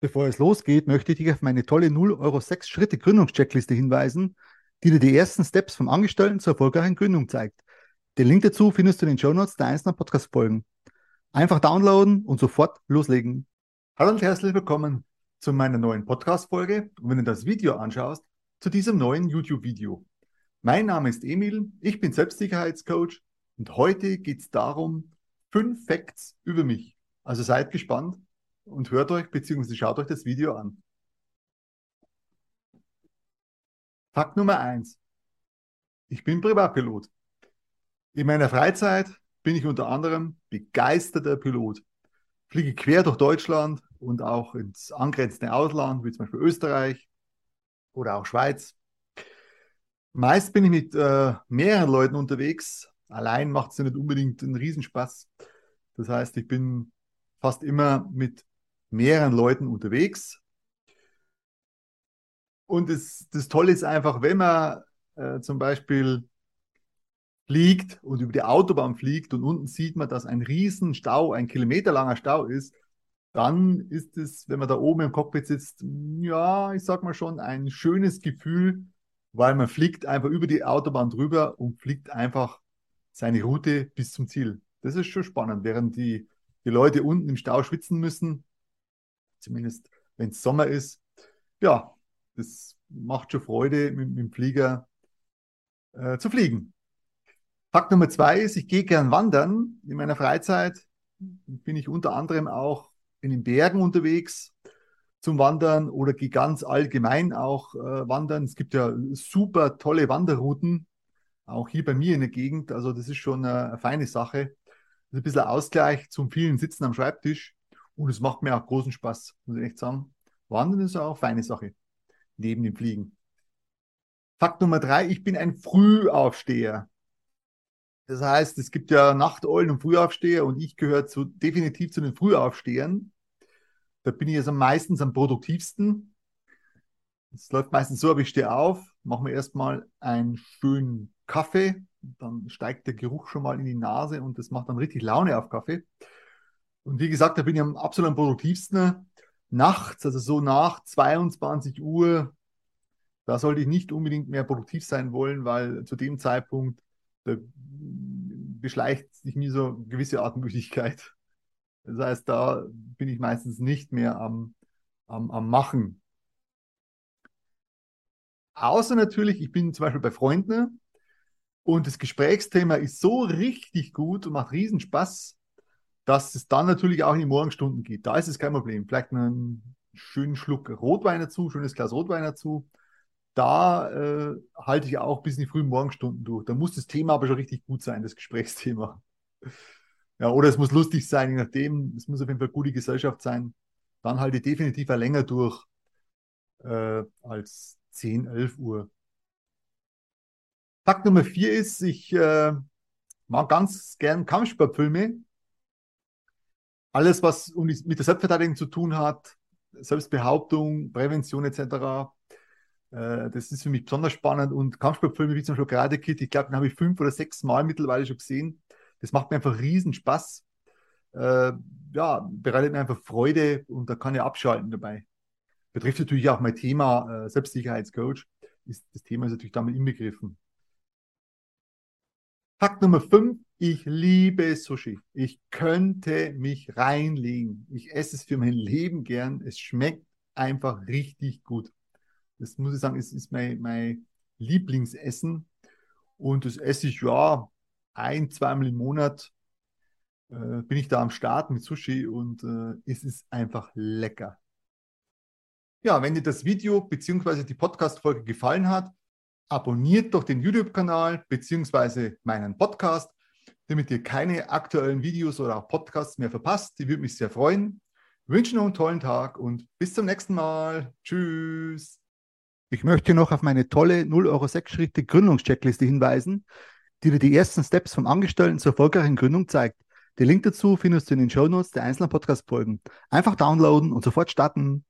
Bevor es losgeht, möchte ich dich auf meine tolle 0 Euro 6 Schritte Gründungscheckliste hinweisen, die dir die ersten Steps vom Angestellten zur erfolgreichen Gründung zeigt. Den Link dazu findest du in den Show Notes der einzelnen Podcast-Folgen. Einfach downloaden und sofort loslegen. Hallo und herzlich willkommen zu meiner neuen Podcast-Folge und wenn du das Video anschaust, zu diesem neuen YouTube-Video. Mein Name ist Emil, ich bin Selbstsicherheitscoach und heute geht es darum, fünf Facts über mich. Also seid gespannt und hört euch bzw. schaut euch das Video an. Fakt Nummer eins: Ich bin Privatpilot. In meiner Freizeit bin ich unter anderem begeisterter Pilot. Fliege quer durch Deutschland und auch ins angrenzende Ausland, wie zum Beispiel Österreich oder auch Schweiz. Meist bin ich mit äh, mehreren Leuten unterwegs. Allein macht es ja nicht unbedingt einen Riesenspaß. Das heißt, ich bin fast immer mit mehreren Leuten unterwegs. Und das, das Tolle ist einfach, wenn man äh, zum Beispiel fliegt und über die Autobahn fliegt und unten sieht man, dass ein Riesenstau, ein kilometerlanger Stau ist, dann ist es, wenn man da oben im Cockpit sitzt, ja, ich sag mal schon, ein schönes Gefühl, weil man fliegt einfach über die Autobahn drüber und fliegt einfach seine Route bis zum Ziel. Das ist schon spannend, während die, die Leute unten im Stau schwitzen müssen, zumindest wenn es Sommer ist. Ja, das macht schon Freude, mit, mit dem Flieger äh, zu fliegen. Fakt Nummer zwei ist, ich gehe gern wandern. In meiner Freizeit bin ich unter anderem auch in den Bergen unterwegs zum Wandern oder gehe ganz allgemein auch äh, wandern. Es gibt ja super tolle Wanderrouten, auch hier bei mir in der Gegend. Also das ist schon eine, eine feine Sache. Das ist ein bisschen Ausgleich zum vielen Sitzen am Schreibtisch. Und es macht mir auch großen Spaß, muss ich echt sagen. Wandern ist auch eine feine Sache, neben dem Fliegen. Fakt Nummer drei, ich bin ein Frühaufsteher. Das heißt, es gibt ja Nachteulen und Frühaufsteher und ich gehöre zu, definitiv zu den Frühaufstehern. Da bin ich also meistens am produktivsten. Es läuft meistens so, aber ich stehe auf, mache mir erstmal einen schönen Kaffee, dann steigt der Geruch schon mal in die Nase und das macht dann richtig Laune auf Kaffee. Und wie gesagt, da bin ich am absolut am produktivsten nachts, also so nach 22 Uhr. Da sollte ich nicht unbedingt mehr produktiv sein wollen, weil zu dem Zeitpunkt beschleicht sich mir so eine gewisse Atemmüdigkeit. Das heißt, da bin ich meistens nicht mehr am, am, am Machen. Außer natürlich, ich bin zum Beispiel bei Freunden und das Gesprächsthema ist so richtig gut und macht riesen Spaß, dass es dann natürlich auch in die Morgenstunden geht. Da ist es kein Problem. Vielleicht einen schönen Schluck Rotwein dazu, schönes Glas Rotwein dazu. Da äh, halte ich auch bis in die frühen Morgenstunden durch. Da muss das Thema aber schon richtig gut sein, das Gesprächsthema. Ja, oder es muss lustig sein, je nachdem. Es muss auf jeden Fall gute Gesellschaft sein. Dann halte ich definitiv länger durch äh, als 10, 11 Uhr. Fakt Nummer vier ist, ich äh, mag ganz gern Kampfsportfilme alles, was mit der Selbstverteidigung zu tun hat, Selbstbehauptung, Prävention etc., äh, das ist für mich besonders spannend. Und Kampfsportfilme wie zum Beispiel Karate Kid, ich glaube, den habe ich fünf oder sechs Mal mittlerweile schon gesehen. Das macht mir einfach riesen Spaß. Äh, ja, bereitet mir einfach Freude und da kann ich abschalten dabei. Betrifft natürlich auch mein Thema äh, Selbstsicherheitscoach. Das Thema ist natürlich damit inbegriffen. Fakt Nummer fünf, ich liebe Sushi. Ich könnte mich reinlegen. Ich esse es für mein Leben gern. Es schmeckt einfach richtig gut. Das muss ich sagen, es ist mein, mein Lieblingsessen. Und das esse ich ja ein, zweimal im Monat. Äh, bin ich da am Start mit Sushi und äh, es ist einfach lecker. Ja, wenn dir das Video bzw. die Podcast-Folge gefallen hat, abonniert doch den YouTube-Kanal bzw. meinen Podcast damit ihr keine aktuellen Videos oder auch Podcasts mehr verpasst. Die würde mich sehr freuen. Ich wünsche noch einen tollen Tag und bis zum nächsten Mal. Tschüss. Ich möchte noch auf meine tolle 0 Euro 6 Schritte Gründungscheckliste hinweisen, die dir die ersten Steps vom Angestellten zur erfolgreichen Gründung zeigt. Den Link dazu findest du in den Show Notes der einzelnen Podcast-Folgen. Einfach downloaden und sofort starten.